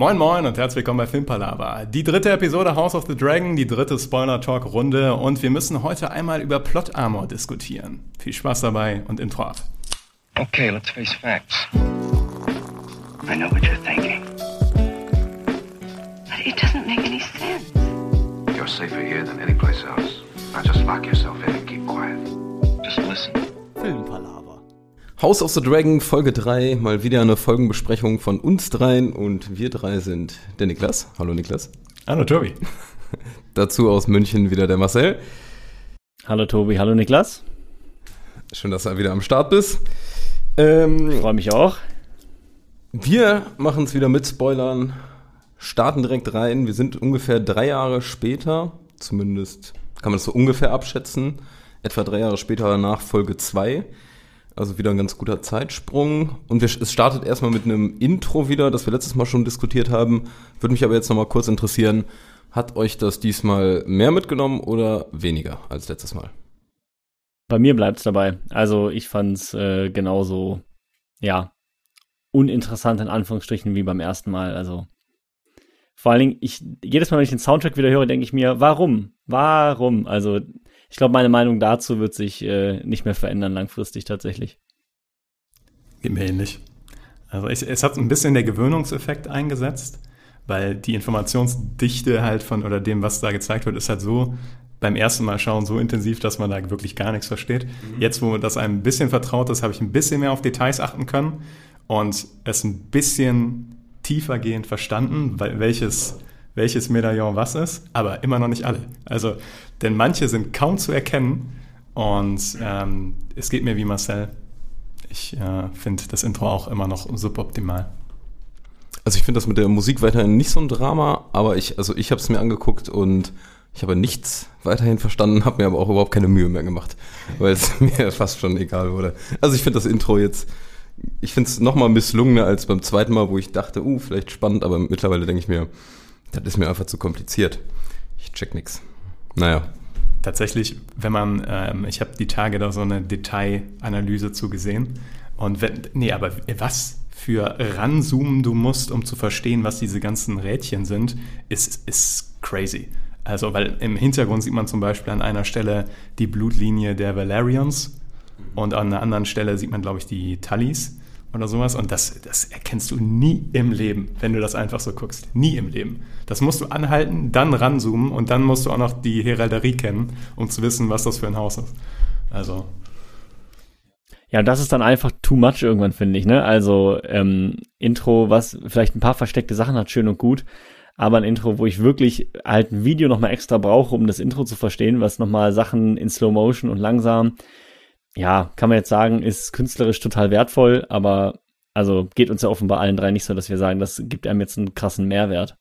Moin Moin und herzlich willkommen bei Filmpalava. Die dritte Episode House of the Dragon, die dritte Spoiler-Talk-Runde und wir müssen heute einmal über Plot Armor diskutieren. Viel Spaß dabei und Intro ab. Okay, let's face facts. I know what you're thinking. But it doesn't make any sense. You're safer here than any place else. Now just lock yourself in and keep quiet. Just listen. Filmpalava. House of the Dragon Folge 3, mal wieder eine Folgenbesprechung von uns dreien und wir drei sind der Niklas. Hallo Niklas. Hallo Tobi. Dazu aus München wieder der Marcel. Hallo Tobi, hallo Niklas. Schön, dass du wieder am Start bist. Ähm, Freue mich auch. wir machen es wieder mit Spoilern, starten direkt rein. Wir sind ungefähr drei Jahre später, zumindest kann man das so ungefähr abschätzen, etwa drei Jahre später nach Folge 2. Also wieder ein ganz guter Zeitsprung. Und wir, es startet erstmal mit einem Intro wieder, das wir letztes Mal schon diskutiert haben. Würde mich aber jetzt nochmal kurz interessieren, hat euch das diesmal mehr mitgenommen oder weniger als letztes Mal? Bei mir bleibt's dabei. Also ich fand's äh, genauso, ja, uninteressant in Anführungsstrichen wie beim ersten Mal. Also vor allen Dingen, ich, jedes Mal, wenn ich den Soundtrack wieder höre, denke ich mir, warum? Warum? Also ich glaube, meine Meinung dazu wird sich äh, nicht mehr verändern langfristig tatsächlich. Geht mir ähnlich. Also ich, es hat ein bisschen der Gewöhnungseffekt eingesetzt, weil die Informationsdichte halt von oder dem, was da gezeigt wird, ist halt so beim ersten Mal schauen so intensiv, dass man da wirklich gar nichts versteht. Jetzt, wo das einem ein bisschen vertraut ist, habe ich ein bisschen mehr auf Details achten können und es ein bisschen tiefergehend verstanden, weil welches, welches Medaillon was ist, aber immer noch nicht alle. Also, denn manche sind kaum zu erkennen und ähm, es geht mir wie Marcel. Ich äh, finde das Intro auch immer noch suboptimal. Also ich finde das mit der Musik weiterhin nicht so ein Drama, aber ich, also ich habe es mir angeguckt und ich habe nichts weiterhin verstanden, habe mir aber auch überhaupt keine Mühe mehr gemacht, weil es mir fast schon egal wurde. Also ich finde das Intro jetzt, ich finde es nochmal misslungener als beim zweiten Mal, wo ich dachte, uh, vielleicht spannend, aber mittlerweile denke ich mir, das ist mir einfach zu kompliziert. Ich check nix. Naja, Tatsächlich, wenn man, ähm, ich habe die Tage da so eine Detailanalyse zu gesehen. Und wenn, nee, aber was für ranzoomen du musst, um zu verstehen, was diese ganzen Rädchen sind, ist, ist crazy. Also, weil im Hintergrund sieht man zum Beispiel an einer Stelle die Blutlinie der Valerians und an einer anderen Stelle sieht man, glaube ich, die Tullys oder sowas. Und das, das erkennst du nie im Leben, wenn du das einfach so guckst. Nie im Leben. Das musst du anhalten, dann ranzoomen und dann musst du auch noch die Heralderie kennen, um zu wissen, was das für ein Haus ist. Also, Ja, das ist dann einfach too much irgendwann, finde ich, ne? Also, ähm, Intro, was vielleicht ein paar versteckte Sachen hat, schön und gut, aber ein Intro, wo ich wirklich halt ein Video nochmal extra brauche, um das Intro zu verstehen, was nochmal Sachen in Slow Motion und langsam, ja, kann man jetzt sagen, ist künstlerisch total wertvoll, aber also geht uns ja offenbar allen drei nicht so, dass wir sagen, das gibt einem jetzt einen krassen Mehrwert.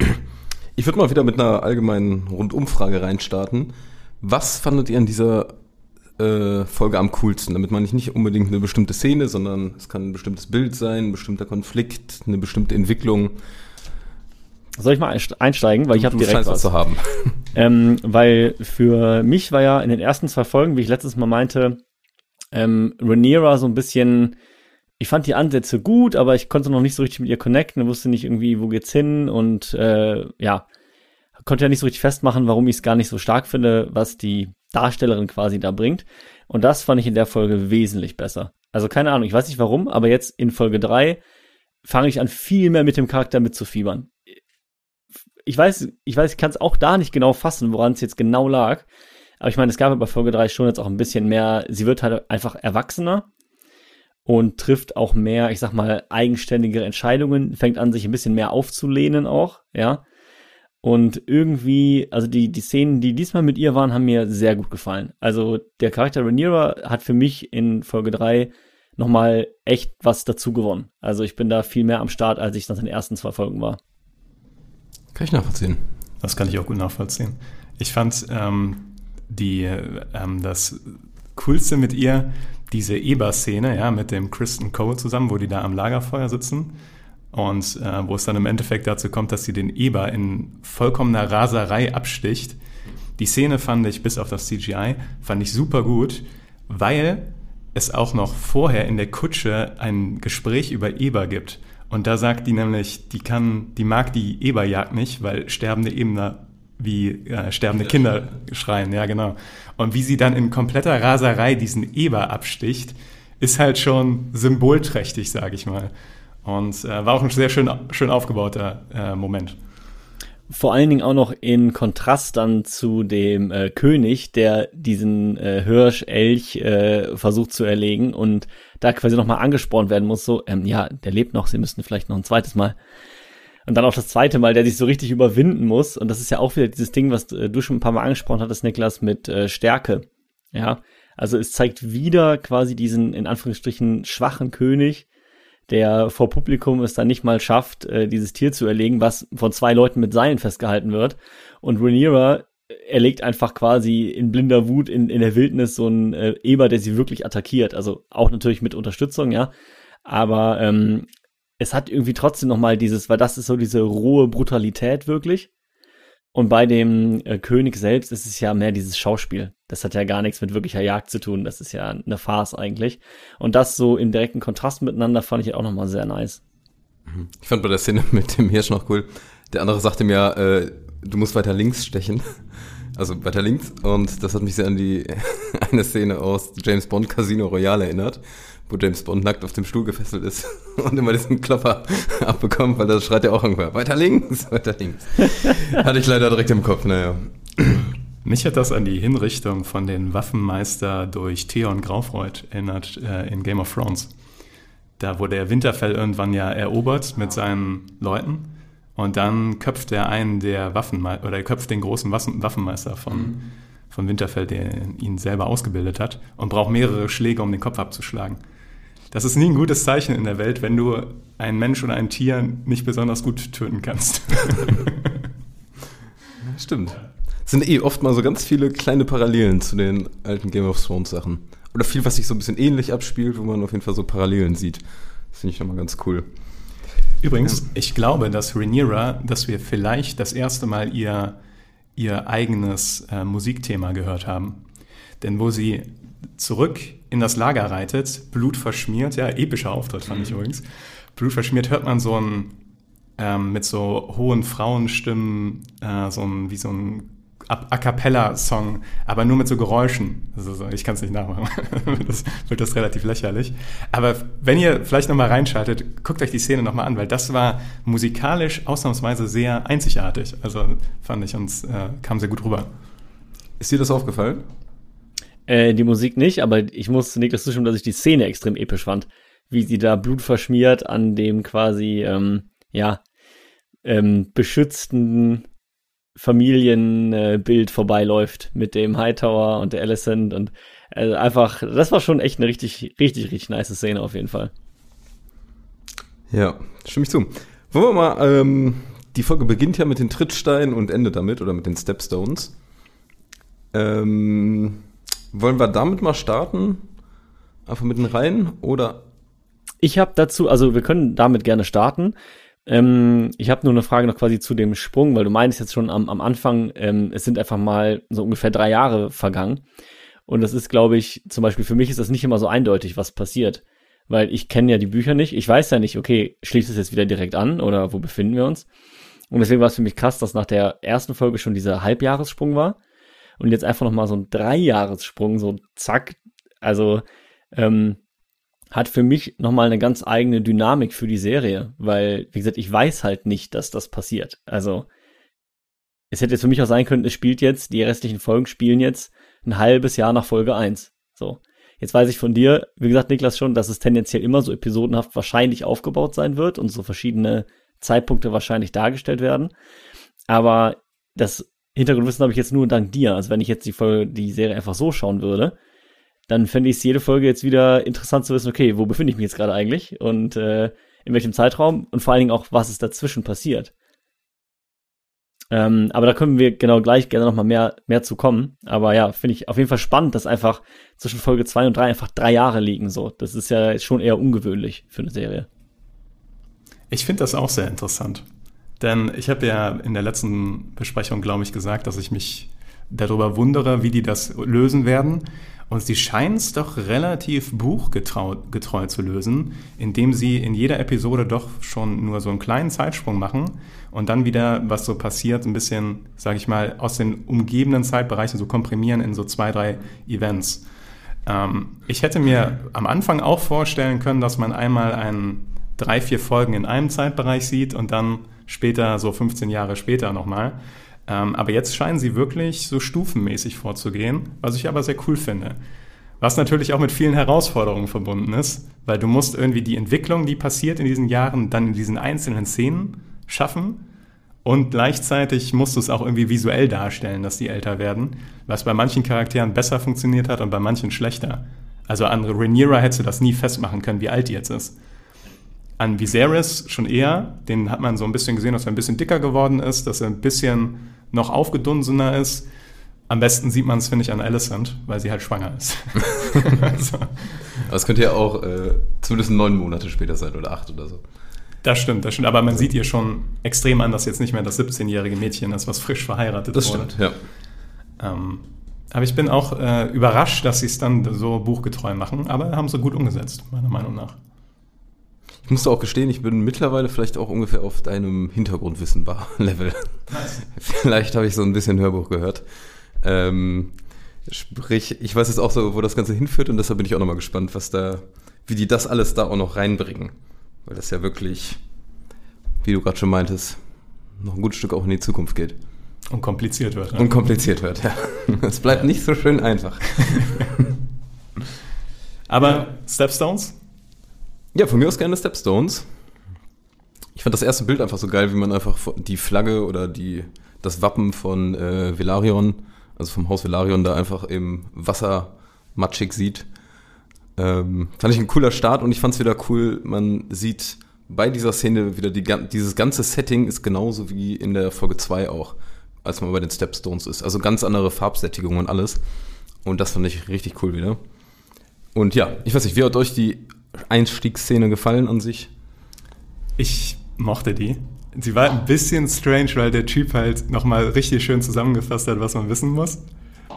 Ich würde mal wieder mit einer allgemeinen Rundumfrage reinstarten. Was fandet ihr an dieser äh, Folge am coolsten? Damit meine ich nicht unbedingt eine bestimmte Szene, sondern es kann ein bestimmtes Bild sein, ein bestimmter Konflikt, eine bestimmte Entwicklung. Soll ich mal einst- einsteigen, weil ich habe direkt was. zu haben. Ähm, weil für mich war ja in den ersten zwei Folgen, wie ich letztes Mal meinte, ähm, Rhaenyra so ein bisschen, ich fand die Ansätze gut, aber ich konnte noch nicht so richtig mit ihr connecten, wusste nicht irgendwie, wo geht's hin und äh, ja, konnte ja nicht so richtig festmachen, warum ich es gar nicht so stark finde, was die Darstellerin quasi da bringt. Und das fand ich in der Folge wesentlich besser. Also keine Ahnung, ich weiß nicht warum, aber jetzt in Folge drei fange ich an, viel mehr mit dem Charakter mitzufiebern ich weiß, ich weiß, ich kann es auch da nicht genau fassen, woran es jetzt genau lag. Aber ich meine, es gab bei Folge 3 schon jetzt auch ein bisschen mehr, sie wird halt einfach erwachsener und trifft auch mehr, ich sag mal, eigenständigere Entscheidungen, fängt an, sich ein bisschen mehr aufzulehnen auch, ja. Und irgendwie, also die, die Szenen, die diesmal mit ihr waren, haben mir sehr gut gefallen. Also der Charakter Rhaenyra hat für mich in Folge 3 nochmal echt was dazu gewonnen. Also ich bin da viel mehr am Start, als ich nach den ersten zwei Folgen war. Kann ich nachvollziehen. Das kann ich auch gut nachvollziehen. Ich fand ähm, die, ähm, das Coolste mit ihr, diese Eber-Szene, ja, mit dem Kristen Cole zusammen, wo die da am Lagerfeuer sitzen und äh, wo es dann im Endeffekt dazu kommt, dass sie den Eber in vollkommener Raserei absticht. Die Szene fand ich, bis auf das CGI, fand ich super gut, weil es auch noch vorher in der Kutsche ein Gespräch über Eber gibt. Und da sagt die nämlich, die kann, die mag die Eberjagd nicht, weil sterbende Ebener wie äh, sterbende Kinder schreien, ja genau. Und wie sie dann in kompletter Raserei diesen Eber absticht, ist halt schon symbolträchtig, sage ich mal. Und äh, war auch ein sehr schön, schön aufgebauter äh, Moment. Vor allen Dingen auch noch in Kontrast dann zu dem äh, König, der diesen äh, Hirsch, Elch äh, versucht zu erlegen und da quasi nochmal angespornt werden muss, so, ähm, ja, der lebt noch, sie müssten vielleicht noch ein zweites Mal. Und dann auch das zweite Mal, der sich so richtig überwinden muss. Und das ist ja auch wieder dieses Ding, was äh, du schon ein paar Mal angesprochen hattest, Niklas, mit äh, Stärke. Ja, also es zeigt wieder quasi diesen, in Anführungsstrichen, schwachen König, der vor Publikum es dann nicht mal schafft, äh, dieses Tier zu erlegen, was von zwei Leuten mit Seilen festgehalten wird. Und Rhaenyra erlegt einfach quasi in blinder Wut in, in der Wildnis so einen äh, Eber, der sie wirklich attackiert. Also auch natürlich mit Unterstützung, ja. Aber ähm, es hat irgendwie trotzdem noch mal dieses, weil das ist so diese rohe Brutalität wirklich. Und bei dem äh, König selbst ist es ja mehr dieses Schauspiel. Das hat ja gar nichts mit wirklicher Jagd zu tun. Das ist ja eine Farce eigentlich. Und das so im direkten Kontrast miteinander fand ich auch nochmal sehr nice. Ich fand bei der Szene mit dem Hirsch noch cool. Der andere sagte mir, äh, du musst weiter links stechen. Also weiter links. Und das hat mich sehr an die eine Szene aus James Bond Casino Royale erinnert, wo James Bond nackt auf dem Stuhl gefesselt ist und immer diesen Klopper abbekommt, weil das schreit ja auch irgendwer. Weiter links, weiter links. Hatte ich leider direkt im Kopf, naja. Mich hat das an die Hinrichtung von den Waffenmeister durch Theon Graufreud erinnert äh, in Game of Thrones. Da wurde der Winterfell irgendwann ja erobert mit seinen Leuten und dann köpft er einen der Waffenmeister, oder er köpft den großen Waffenmeister von, mhm. von Winterfell, der ihn selber ausgebildet hat und braucht mehrere Schläge, um den Kopf abzuschlagen. Das ist nie ein gutes Zeichen in der Welt, wenn du einen Mensch oder ein Tier nicht besonders gut töten kannst. Stimmt. Es sind eh oft mal so ganz viele kleine Parallelen zu den alten Game of Thrones Sachen. Oder viel, was sich so ein bisschen ähnlich abspielt, wo man auf jeden Fall so Parallelen sieht. Das finde ich nochmal ganz cool. Übrigens, ich glaube, dass Rhaenyra, dass wir vielleicht das erste Mal ihr, ihr eigenes äh, Musikthema gehört haben. Denn wo sie zurück in das Lager reitet, Blut verschmiert, ja, epischer Auftritt fand ich mhm. übrigens, Blut verschmiert, hört man so ein, ähm, mit so hohen Frauenstimmen, äh, so ein, wie so ein A Cappella-Song, aber nur mit so Geräuschen. Also ich kann es nicht nachmachen, das wird das relativ lächerlich. Aber wenn ihr vielleicht nochmal reinschaltet, guckt euch die Szene nochmal an, weil das war musikalisch ausnahmsweise sehr einzigartig. Also fand ich uns, äh, kam sehr gut rüber. Ist dir das aufgefallen? Äh, die Musik nicht, aber ich muss Niklas zustimmen, dass ich die Szene extrem episch fand. Wie sie da Blut verschmiert an dem quasi, ähm, ja, ähm, beschützten Familienbild vorbeiläuft mit dem Hightower und der Alicent und also einfach, das war schon echt eine richtig, richtig, richtig nice Szene auf jeden Fall. Ja, stimme ich zu. Wollen wir mal, ähm, die Folge beginnt ja mit den Trittsteinen und endet damit oder mit den Stepstones. Ähm, wollen wir damit mal starten? Einfach mit den Reihen oder? Ich habe dazu, also wir können damit gerne starten. Ähm, ich habe nur eine Frage noch quasi zu dem Sprung, weil du meinst jetzt schon am, am Anfang, ähm, es sind einfach mal so ungefähr drei Jahre vergangen. Und das ist, glaube ich, zum Beispiel für mich ist das nicht immer so eindeutig, was passiert. Weil ich kenne ja die Bücher nicht. Ich weiß ja nicht, okay, schließt es jetzt wieder direkt an oder wo befinden wir uns? Und deswegen war es für mich krass, dass nach der ersten Folge schon dieser Halbjahressprung war. Und jetzt einfach nochmal so ein Dreijahressprung, so zack. Also, ähm, hat für mich nochmal eine ganz eigene Dynamik für die Serie, weil, wie gesagt, ich weiß halt nicht, dass das passiert. Also, es hätte jetzt für mich auch sein können, es spielt jetzt, die restlichen Folgen spielen jetzt ein halbes Jahr nach Folge 1. So. Jetzt weiß ich von dir, wie gesagt, Niklas schon, dass es tendenziell immer so episodenhaft wahrscheinlich aufgebaut sein wird und so verschiedene Zeitpunkte wahrscheinlich dargestellt werden. Aber das Hintergrundwissen habe ich jetzt nur dank dir. Also wenn ich jetzt die Folge, die Serie einfach so schauen würde, dann fände ich es jede Folge jetzt wieder interessant zu wissen, okay, wo befinde ich mich jetzt gerade eigentlich und äh, in welchem Zeitraum und vor allen Dingen auch, was ist dazwischen passiert. Ähm, aber da können wir genau gleich gerne nochmal mehr, mehr zu kommen. Aber ja, finde ich auf jeden Fall spannend, dass einfach zwischen Folge 2 und 3 einfach drei Jahre liegen. So, Das ist ja schon eher ungewöhnlich für eine Serie. Ich finde das auch sehr interessant. Denn ich habe ja in der letzten Besprechung, glaube ich, gesagt, dass ich mich darüber wundere, wie die das lösen werden. Und sie scheint es doch relativ buchgetreu getreu zu lösen, indem sie in jeder Episode doch schon nur so einen kleinen Zeitsprung machen und dann wieder, was so passiert, ein bisschen, sage ich mal, aus den umgebenden Zeitbereichen so komprimieren in so zwei, drei Events. Ähm, ich hätte mir am Anfang auch vorstellen können, dass man einmal ein drei, vier Folgen in einem Zeitbereich sieht und dann später, so 15 Jahre später nochmal. Ähm, aber jetzt scheinen sie wirklich so stufenmäßig vorzugehen, was ich aber sehr cool finde. Was natürlich auch mit vielen Herausforderungen verbunden ist, weil du musst irgendwie die Entwicklung, die passiert in diesen Jahren, dann in diesen einzelnen Szenen schaffen und gleichzeitig musst du es auch irgendwie visuell darstellen, dass die älter werden, was bei manchen Charakteren besser funktioniert hat und bei manchen schlechter. Also an Rhaenyra hättest du das nie festmachen können, wie alt die jetzt ist an Viserys schon eher. Den hat man so ein bisschen gesehen, dass er ein bisschen dicker geworden ist, dass er ein bisschen noch aufgedunsener ist. Am besten sieht man es, finde ich, an Alicent, weil sie halt schwanger ist. also. Aber es könnte ja auch äh, zumindest neun Monate später sein oder acht oder so. Das stimmt, das stimmt. Aber man sieht ihr schon extrem an, dass jetzt nicht mehr das 17-jährige Mädchen ist, was frisch verheiratet das wurde. Das stimmt, ja. Ähm, aber ich bin auch äh, überrascht, dass sie es dann so buchgetreu machen, aber haben sie gut umgesetzt, meiner Meinung nach. Ich musste auch gestehen, ich bin mittlerweile vielleicht auch ungefähr auf deinem Hintergrundwissen-Level. vielleicht habe ich so ein bisschen Hörbuch gehört. Ähm, sprich, ich weiß jetzt auch so, wo das Ganze hinführt und deshalb bin ich auch nochmal gespannt, was da, wie die das alles da auch noch reinbringen. Weil das ja wirklich, wie du gerade schon meintest, noch ein gutes Stück auch in die Zukunft geht. Und kompliziert wird. Ne? Und kompliziert wird, ja. Es bleibt ja. nicht so schön einfach. Aber ja. Stepstones? Ja, von mir aus gerne Stepstones. Ich fand das erste Bild einfach so geil, wie man einfach die Flagge oder die, das Wappen von äh, Velarion, also vom Haus Velarion, da einfach im Wasser matschig sieht. Ähm, fand ich ein cooler Start und ich fand es wieder cool, man sieht bei dieser Szene wieder die, dieses ganze Setting ist genauso wie in der Folge 2 auch, als man bei den Stepstones ist. Also ganz andere Farbsättigung und alles. Und das fand ich richtig cool wieder. Und ja, ich weiß nicht, wie hat euch die Einstiegsszene gefallen an sich? Ich mochte die. Sie war ein bisschen strange, weil der Typ halt nochmal richtig schön zusammengefasst hat, was man wissen muss.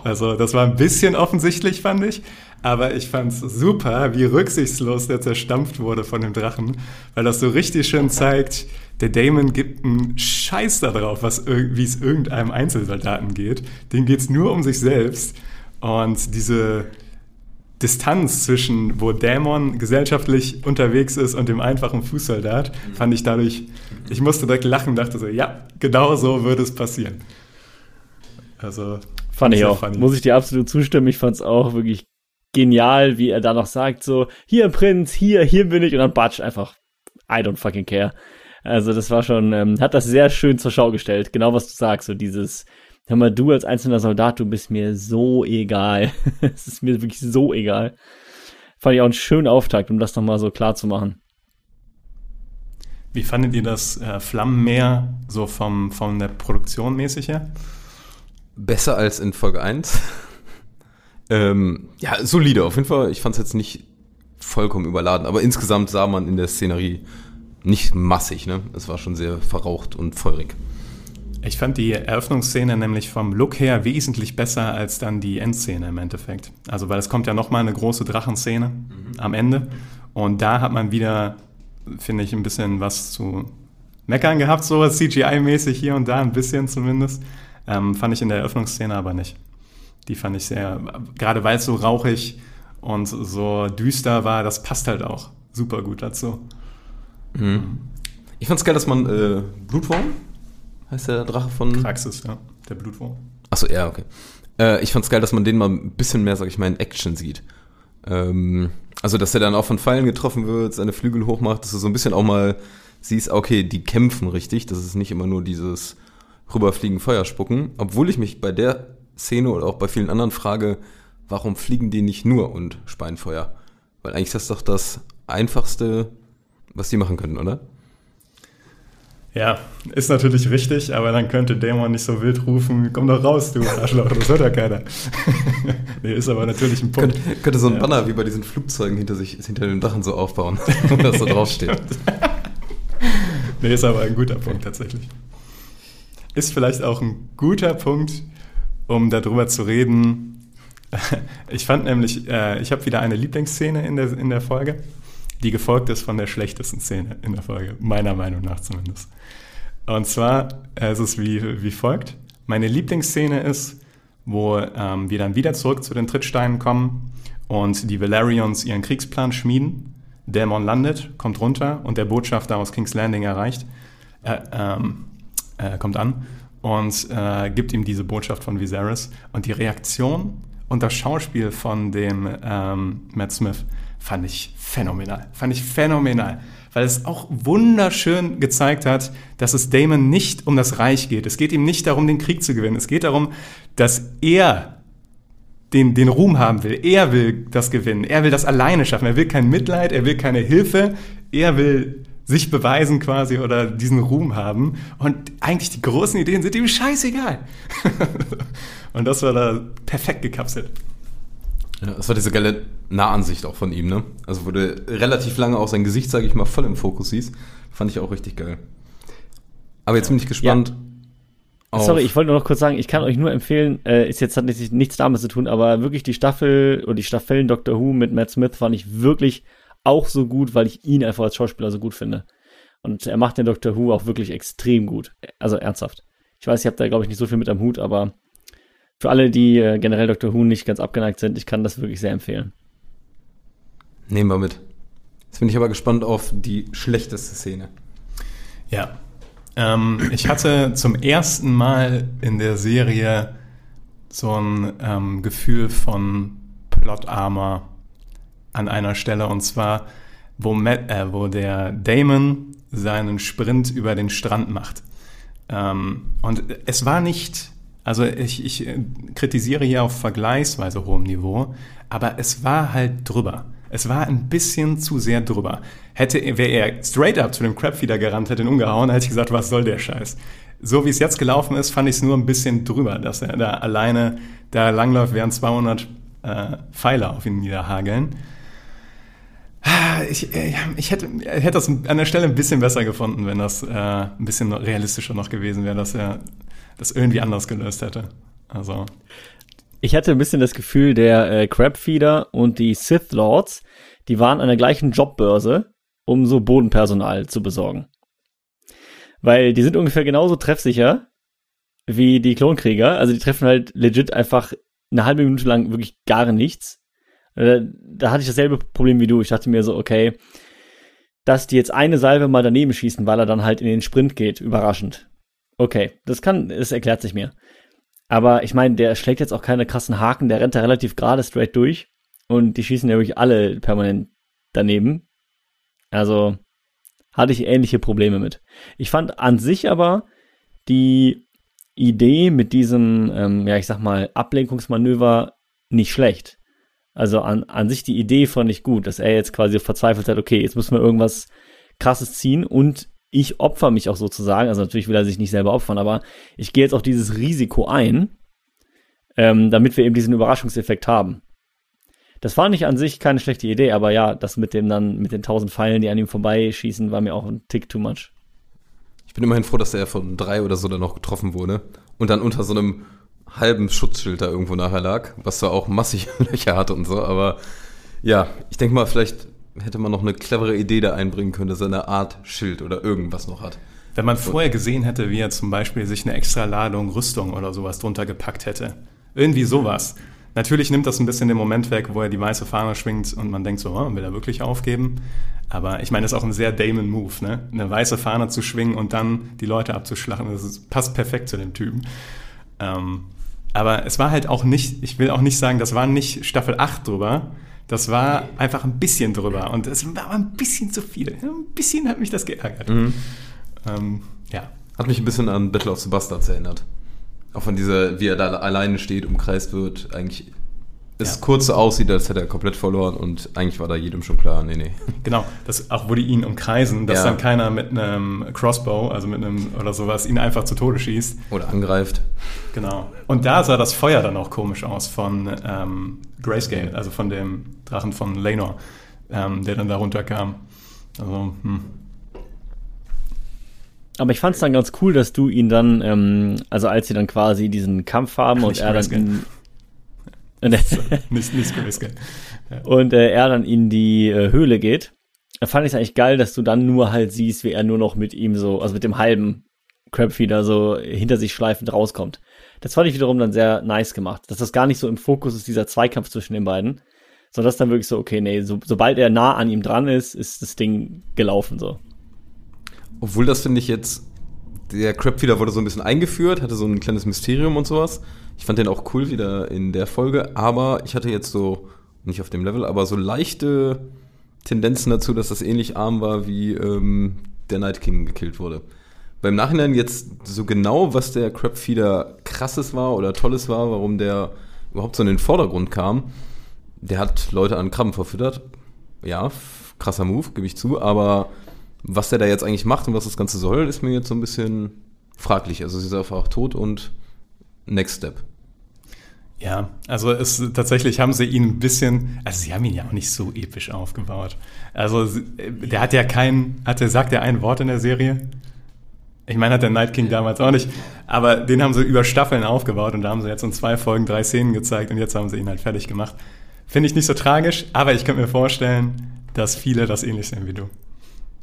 Also das war ein bisschen offensichtlich, fand ich. Aber ich fand es super, wie rücksichtslos der zerstampft wurde von dem Drachen. Weil das so richtig schön zeigt, der Damon gibt einen Scheiß darauf, wie es irgendeinem Einzelsoldaten geht. Dem geht es nur um sich selbst. Und diese Distanz zwischen, wo Dämon gesellschaftlich unterwegs ist und dem einfachen Fußsoldat, fand ich dadurch, ich musste direkt lachen, dachte so, ja, genau so würde es passieren. Also. Fand ich auch. Funny. Muss ich dir absolut zustimmen. Ich fand es auch wirklich genial, wie er da noch sagt, so, hier Prinz, hier, hier bin ich, und dann batsch einfach, I don't fucking care. Also das war schon, ähm, hat das sehr schön zur Schau gestellt, genau was du sagst, so dieses, hör mal, du als einzelner Soldat, du bist mir so egal. Es ist mir wirklich so egal. Fand ich auch einen schönen Auftakt, um das nochmal so klar zu machen. Wie fandet ihr das äh, Flammenmeer so vom, von der Produktion mäßig her? Besser als in Folge 1. ähm, ja, solide auf jeden Fall. Ich fand es jetzt nicht vollkommen überladen, aber insgesamt sah man in der Szenerie nicht massig. Ne? Es war schon sehr verraucht und feurig. Ich fand die Eröffnungsszene nämlich vom Look her wesentlich besser als dann die Endszene im Endeffekt. Also, weil es kommt ja nochmal eine große Drachenszene mhm. am Ende. Und da hat man wieder, finde ich, ein bisschen was zu meckern gehabt, so CGI-mäßig hier und da, ein bisschen zumindest. Ähm, fand ich in der Eröffnungsszene aber nicht. Die fand ich sehr, gerade weil es so rauchig und so düster war, das passt halt auch super gut dazu. Mhm. Ich fand's geil, dass man äh, Blutwurm heißt der Drache von. Praxis, ja. Der Blutwurm. Achso, ja, okay. Äh, ich fand's geil, dass man den mal ein bisschen mehr, sag ich mal, in Action sieht. Ähm, also, dass er dann auch von Pfeilen getroffen wird, seine Flügel hochmacht, dass du so ein bisschen auch mal siehst, okay, die kämpfen richtig. Das ist nicht immer nur dieses rüberfliegen, Feuer spucken. Obwohl ich mich bei der Szene oder auch bei vielen anderen frage, warum fliegen die nicht nur und speien Feuer? Weil eigentlich ist das doch das Einfachste, was die machen können, oder? Ja, ist natürlich richtig, aber dann könnte Dämon nicht so wild rufen, komm doch raus, du Arschloch, das hört ja keiner. nee, ist aber natürlich ein Punkt. Könnte, könnte so ein ja. Banner wie bei diesen Flugzeugen hinter sich, hinter den Dachen so aufbauen, wo das so draufsteht. nee, ist aber ein guter Punkt tatsächlich. Ist vielleicht auch ein guter Punkt, um darüber zu reden, Ich fand nämlich, äh, ich habe wieder eine Lieblingsszene in der, in der Folge, die gefolgt ist von der schlechtesten Szene in der Folge, meiner Meinung nach zumindest. Und zwar ist es wie, wie folgt. Meine Lieblingsszene ist, wo ähm, wir dann wieder zurück zu den Trittsteinen kommen und die Valerians ihren Kriegsplan schmieden. Dämon landet, kommt runter und der Botschafter aus King's Landing erreicht, äh, ähm, äh, kommt an und äh, gibt ihm diese Botschaft von Viserys. Und die Reaktion und das Schauspiel von dem ähm, Matt Smith fand ich phänomenal. Fand ich phänomenal. Weil es auch wunderschön gezeigt hat, dass es Damon nicht um das Reich geht. Es geht ihm nicht darum, den Krieg zu gewinnen. Es geht darum, dass er den, den Ruhm haben will. Er will das gewinnen. Er will das alleine schaffen. Er will kein Mitleid, er will keine Hilfe. Er will sich beweisen quasi oder diesen Ruhm haben. Und eigentlich die großen Ideen sind ihm scheißegal. und das war da perfekt gekapselt. Ja, das war diese geile Nahansicht auch von ihm, ne? Also wurde relativ lange auch sein Gesicht, sage ich mal, voll im Fokus hieß. Fand ich auch richtig geil. Aber jetzt bin ich gespannt. Ja. Sorry, ich wollte nur noch kurz sagen, ich kann euch nur empfehlen, äh, ist jetzt hat nichts damit zu tun, aber wirklich die Staffel oder die Staffeln Doctor Who mit Matt Smith fand ich wirklich auch so gut, weil ich ihn einfach als Schauspieler so gut finde. Und er macht den Doctor Who auch wirklich extrem gut. Also ernsthaft. Ich weiß, ihr habt da, glaube ich, nicht so viel mit am Hut, aber für alle, die äh, generell Doctor Who nicht ganz abgeneigt sind, ich kann das wirklich sehr empfehlen. Nehmen wir mit. Jetzt bin ich aber gespannt auf die schlechteste Szene. Ja. Ähm, ich hatte zum ersten Mal in der Serie so ein ähm, Gefühl von Plot-Armor an einer Stelle und zwar, wo, Matt, äh, wo der Damon seinen Sprint über den Strand macht. Ähm, und es war nicht, also ich, ich kritisiere hier auf vergleichsweise hohem Niveau, aber es war halt drüber. Es war ein bisschen zu sehr drüber. Hätte, wäre er straight up zu dem Crabfeeder gerannt, hätte ihn umgehauen, hätte ich gesagt, was soll der Scheiß? So wie es jetzt gelaufen ist, fand ich es nur ein bisschen drüber, dass er da alleine da langläuft, während 200 äh, Pfeile auf ihn niederhageln. Ich, äh, ich, hätte, hätte das an der Stelle ein bisschen besser gefunden, wenn das äh, ein bisschen realistischer noch gewesen wäre, dass er das irgendwie anders gelöst hätte. Also. Ich hatte ein bisschen das Gefühl, der äh, Crabfeeder und die Sith Lords, die waren an der gleichen Jobbörse, um so Bodenpersonal zu besorgen. Weil die sind ungefähr genauso treffsicher wie die Klonkrieger. Also die treffen halt legit einfach eine halbe Minute lang wirklich gar nichts äh, da hatte ich dasselbe Problem wie du. Ich dachte mir so, okay, dass die jetzt eine Salve mal daneben schießen, weil er dann halt in den Sprint geht, überraschend. Okay, das kann, das erklärt sich mir. Aber ich meine, der schlägt jetzt auch keine krassen Haken, der rennt da relativ gerade straight durch und die schießen ja wirklich alle permanent daneben. Also hatte ich ähnliche Probleme mit. Ich fand an sich aber die Idee mit diesem, ähm, ja, ich sag mal, Ablenkungsmanöver nicht schlecht. Also an, an sich die Idee fand ich gut, dass er jetzt quasi verzweifelt hat, okay, jetzt müssen wir irgendwas krasses ziehen und ich opfer mich auch sozusagen, also natürlich will er sich nicht selber opfern, aber ich gehe jetzt auch dieses Risiko ein, ähm, damit wir eben diesen Überraschungseffekt haben. Das war nicht an sich keine schlechte Idee, aber ja, das mit dem dann, mit den tausend Pfeilen, die an ihm vorbeischießen, war mir auch ein Tick too much. Ich bin immerhin froh, dass er von drei oder so dann noch getroffen wurde und dann unter so einem halben Schutzschild da irgendwo nachher lag, was zwar auch massig Löcher hatte und so, aber ja, ich denke mal, vielleicht hätte man noch eine clevere Idee da einbringen können, dass er eine Art Schild oder irgendwas noch hat. Wenn man vorher gesehen hätte, wie er zum Beispiel sich eine extra Ladung Rüstung oder sowas drunter gepackt hätte. Irgendwie sowas. Natürlich nimmt das ein bisschen den Moment weg, wo er die weiße Fahne schwingt und man denkt so, oh, will er wirklich aufgeben? Aber ich meine, das ist auch ein sehr Damon-Move, ne? Eine weiße Fahne zu schwingen und dann die Leute abzuschlachten, das ist, passt perfekt zu dem Typen. Ähm, aber es war halt auch nicht, ich will auch nicht sagen, das war nicht Staffel 8 drüber. Das war einfach ein bisschen drüber. Und es war ein bisschen zu viel. Ein bisschen hat mich das geärgert. Mhm. Ähm, ja. Hat mich ein bisschen an Battle of the Bastards erinnert. Auch von dieser, wie er da alleine steht, umkreist wird, eigentlich es ja. kurz so aussieht, als hätte er komplett verloren und eigentlich war da jedem schon klar, nee, nee. Genau, das auch wo die ihn umkreisen, dass ja. dann keiner mit einem Crossbow, also mit einem oder sowas, ihn einfach zu Tode schießt. Oder angreift. Genau. Und da sah das Feuer dann auch komisch aus von ähm, Grayscale, also von dem Drachen von Lenor, ähm, der dann da runterkam. Also, hm. Aber ich fand es dann ganz cool, dass du ihn dann, ähm, also als sie dann quasi diesen Kampf haben Ach, und er dann Nicht, nicht und äh, er dann in die äh, Höhle geht. Da fand ich es eigentlich geil, dass du dann nur halt siehst, wie er nur noch mit ihm so, also mit dem halben Crabfeeder so hinter sich schleifend rauskommt. Das fand ich wiederum dann sehr nice gemacht, dass das gar nicht so im Fokus ist, dieser Zweikampf zwischen den beiden, sondern das dann wirklich so, okay, nee, so, sobald er nah an ihm dran ist, ist das Ding gelaufen so. Obwohl das finde ich jetzt, der Crabfeeder wurde so ein bisschen eingeführt, hatte so ein kleines Mysterium und sowas. Ich fand den auch cool wieder in der Folge, aber ich hatte jetzt so, nicht auf dem Level, aber so leichte Tendenzen dazu, dass das ähnlich arm war, wie ähm, der Night King gekillt wurde. Beim Nachhinein jetzt so genau, was der Crabfeeder krasses war oder tolles war, warum der überhaupt so in den Vordergrund kam. Der hat Leute an Krabben verfüttert. Ja, krasser Move, gebe ich zu, aber was der da jetzt eigentlich macht und was das Ganze soll, ist mir jetzt so ein bisschen fraglich. Also sie ist einfach tot und Next Step. Ja, also es tatsächlich haben sie ihn ein bisschen, also sie haben ihn ja auch nicht so episch aufgebaut. Also der hat ja kein, hat er sagt ja ein Wort in der Serie. Ich meine, hat der Night King damals auch nicht, aber den haben sie über Staffeln aufgebaut und da haben sie jetzt in zwei Folgen drei Szenen gezeigt und jetzt haben sie ihn halt fertig gemacht. Finde ich nicht so tragisch, aber ich könnte mir vorstellen, dass viele das ähnlich sehen wie du.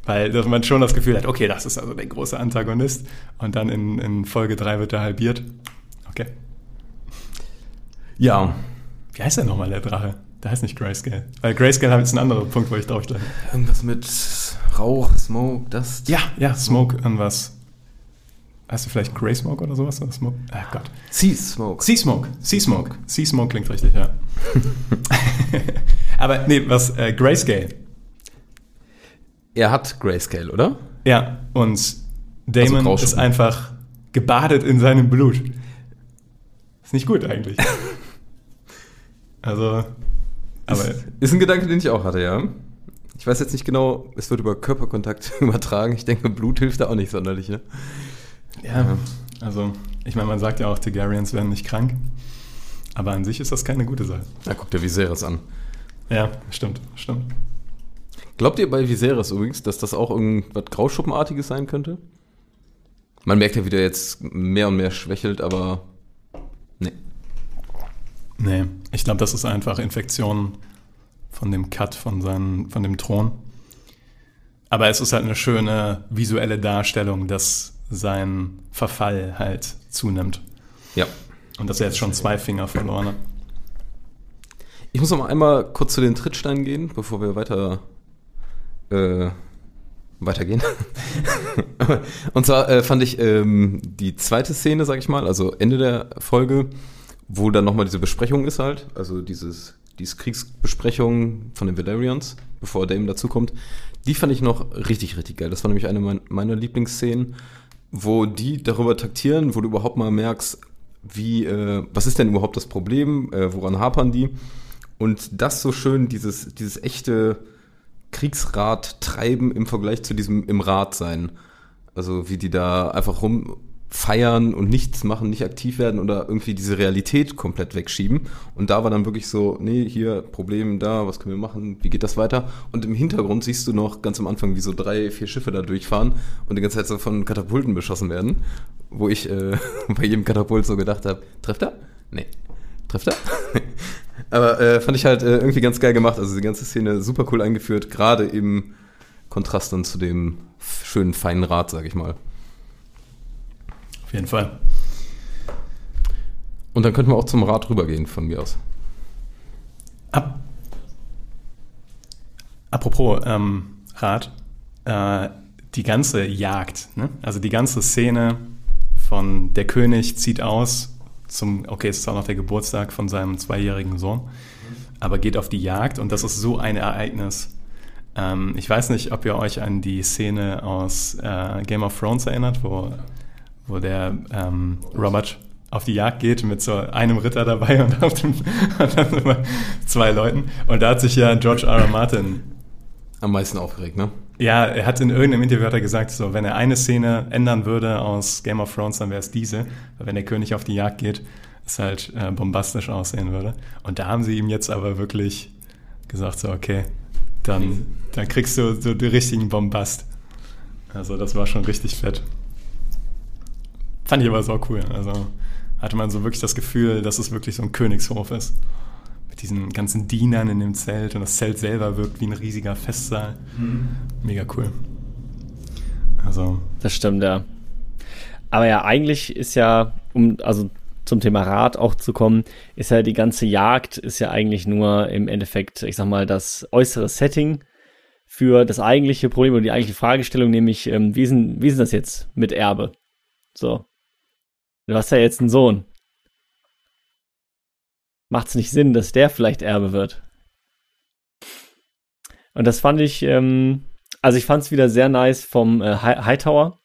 Weil dass man schon das Gefühl hat, okay, das ist also der große Antagonist und dann in, in Folge drei wird er halbiert. Okay. Ja, Wie heißt der nochmal, der Drache? Der heißt nicht Grayscale. Weil Grayscale hat jetzt einen anderen Punkt, wo ich drauf stehe. irgendwas mit Rauch, Smoke, das. Ja, ja, Smoke an was. Hast du vielleicht Grey Smoke oder sowas? Oder Smoke? Ah Gott. Sea Smoke. Sea Smoke. Sea Smoke. Sea Smoke klingt richtig, ja. Aber nee, was, äh, Grayscale. Er hat Grayscale, oder? Ja, und Damon Also ist einfach gebadet in seinem Blut. Ist nicht gut eigentlich. also, aber ist, ist ein Gedanke, den ich auch hatte, ja. Ich weiß jetzt nicht genau, es wird über Körperkontakt übertragen. Ich denke, Blut hilft da auch nicht sonderlich, ne? ja, also, ich meine, man sagt ja auch, Targaryens werden nicht krank. Aber an sich ist das keine gute Sache. Na, guck dir Viserys an. Ja, stimmt, stimmt. Glaubt ihr bei Viserys übrigens, dass das auch irgendwas Grauschuppenartiges sein könnte? Man merkt ja, wie der jetzt mehr und mehr schwächelt, aber. Nee, ich glaube, das ist einfach Infektion von dem Cut von, seinen, von dem Thron. Aber es ist halt eine schöne visuelle Darstellung, dass sein Verfall halt zunimmt. Ja. Und dass er jetzt schon zwei Finger verloren hat. Ich muss noch mal einmal kurz zu den Trittsteinen gehen, bevor wir weiter äh, weitergehen. und zwar äh, fand ich ähm, die zweite Szene, sag ich mal, also Ende der Folge, wo dann nochmal diese Besprechung ist halt, also dieses, diese Kriegsbesprechung von den Valerians, bevor Dame dazukommt, die fand ich noch richtig, richtig geil. Das war nämlich eine mein, meiner Lieblingsszenen, wo die darüber taktieren, wo du überhaupt mal merkst, wie, äh, was ist denn überhaupt das Problem, äh, woran hapern die? Und das so schön, dieses, dieses echte Kriegsrat treiben im Vergleich zu diesem im Rat sein. Also wie die da einfach rumfeiern und nichts machen, nicht aktiv werden oder irgendwie diese Realität komplett wegschieben. Und da war dann wirklich so, nee, hier, Problem da, was können wir machen, wie geht das weiter? Und im Hintergrund siehst du noch ganz am Anfang, wie so drei, vier Schiffe da durchfahren und die ganze Zeit so von Katapulten beschossen werden. Wo ich äh, bei jedem Katapult so gedacht habe, trifft er? Nee. Trifft er? Aber äh, fand ich halt äh, irgendwie ganz geil gemacht. Also die ganze Szene super cool eingeführt, gerade im Kontrast dann zu dem schönen, feinen Rad, sag ich mal. Auf jeden Fall. Und dann könnten wir auch zum Rad rübergehen von mir aus. Ab Apropos ähm, Rat, äh, die ganze Jagd, ne? also die ganze Szene von der König zieht aus zum, okay, es ist auch noch der Geburtstag von seinem zweijährigen Sohn, aber geht auf die Jagd und das ist so ein Ereignis. Ähm, ich weiß nicht, ob ihr euch an die Szene aus äh, Game of Thrones erinnert, wo, wo der ähm, Robert auf die Jagd geht mit so einem Ritter dabei und, auf dem, zwei Leuten. Und da hat sich ja George R. R. Martin Am meisten aufgeregt, ne? ja, er hat in irgendeinem Interview hat er gesagt, so, wenn er eine Szene ändern würde aus Game of Thrones, dann wäre es diese. Weil wenn der König auf die Jagd geht, es halt äh, bombastisch aussehen würde. Und da haben sie ihm jetzt aber wirklich gesagt, so, okay, dann, dann kriegst du so den richtigen Bombast. Also das war schon richtig fett. Fand ich aber so cool. Also hatte man so wirklich das Gefühl, dass es wirklich so ein Königshof ist. diesen ganzen Dienern in dem Zelt und das Zelt selber wirkt wie ein riesiger Festsaal. Mega cool. Also, Das stimmt, ja. Aber ja, eigentlich ist ja, um also zum Thema Rad auch zu kommen, ist ja die ganze Jagd ist ja eigentlich nur im Endeffekt, ich sag mal, das äußere Setting für das eigentliche Problem oder die eigentliche Fragestellung, nämlich, ähm, wie, ist denn, wie ist denn das jetzt mit Erbe? So. Du hast ja jetzt einen Sohn. Macht es nicht Sinn, dass der vielleicht Erbe wird? Und das fand ich, ähm, also ich fand es wieder sehr nice vom äh, Hi- Hightower,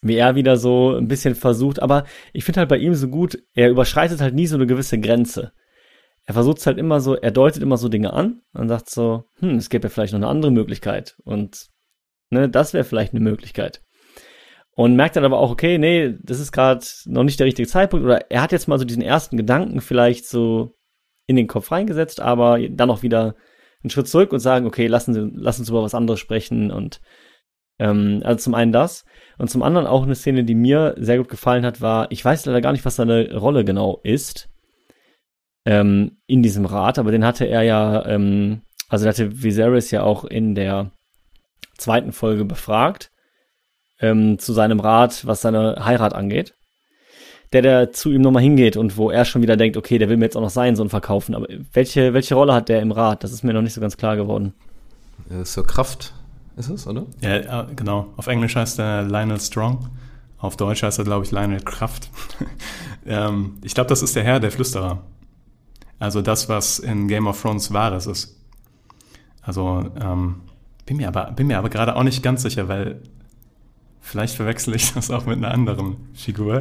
wie er wieder so ein bisschen versucht, aber ich finde halt bei ihm so gut, er überschreitet halt nie so eine gewisse Grenze. Er versucht halt immer so, er deutet immer so Dinge an und sagt so, hm, es gäbe ja vielleicht noch eine andere Möglichkeit und ne, das wäre vielleicht eine Möglichkeit. Und merkt dann aber auch, okay, nee, das ist gerade noch nicht der richtige Zeitpunkt. Oder er hat jetzt mal so diesen ersten Gedanken vielleicht so in den Kopf reingesetzt, aber dann auch wieder einen Schritt zurück und sagen, okay, lassen Sie, lassen uns über was anderes sprechen und ähm, also zum einen das. Und zum anderen auch eine Szene, die mir sehr gut gefallen hat, war, ich weiß leider gar nicht, was seine Rolle genau ist ähm, in diesem Rat, aber den hatte er ja, ähm, also hatte Viserys ja auch in der zweiten Folge befragt ähm, zu seinem Rat, was seine Heirat angeht. Der, der zu ihm nochmal hingeht und wo er schon wieder denkt, okay, der will mir jetzt auch noch seinen Sohn verkaufen. Aber welche, welche Rolle hat der im Rat? Das ist mir noch nicht so ganz klar geworden. Sir Kraft ist es, oder? ja, äh, genau. Auf Englisch heißt er Lionel Strong. Auf Deutsch heißt er, glaube ich, Lionel Kraft. ähm, ich glaube, das ist der Herr der Flüsterer. Also das, was in Game of Thrones Wahres ist. Also, ähm, bin mir aber, bin mir aber gerade auch nicht ganz sicher, weil vielleicht verwechsel ich das auch mit einer anderen Figur.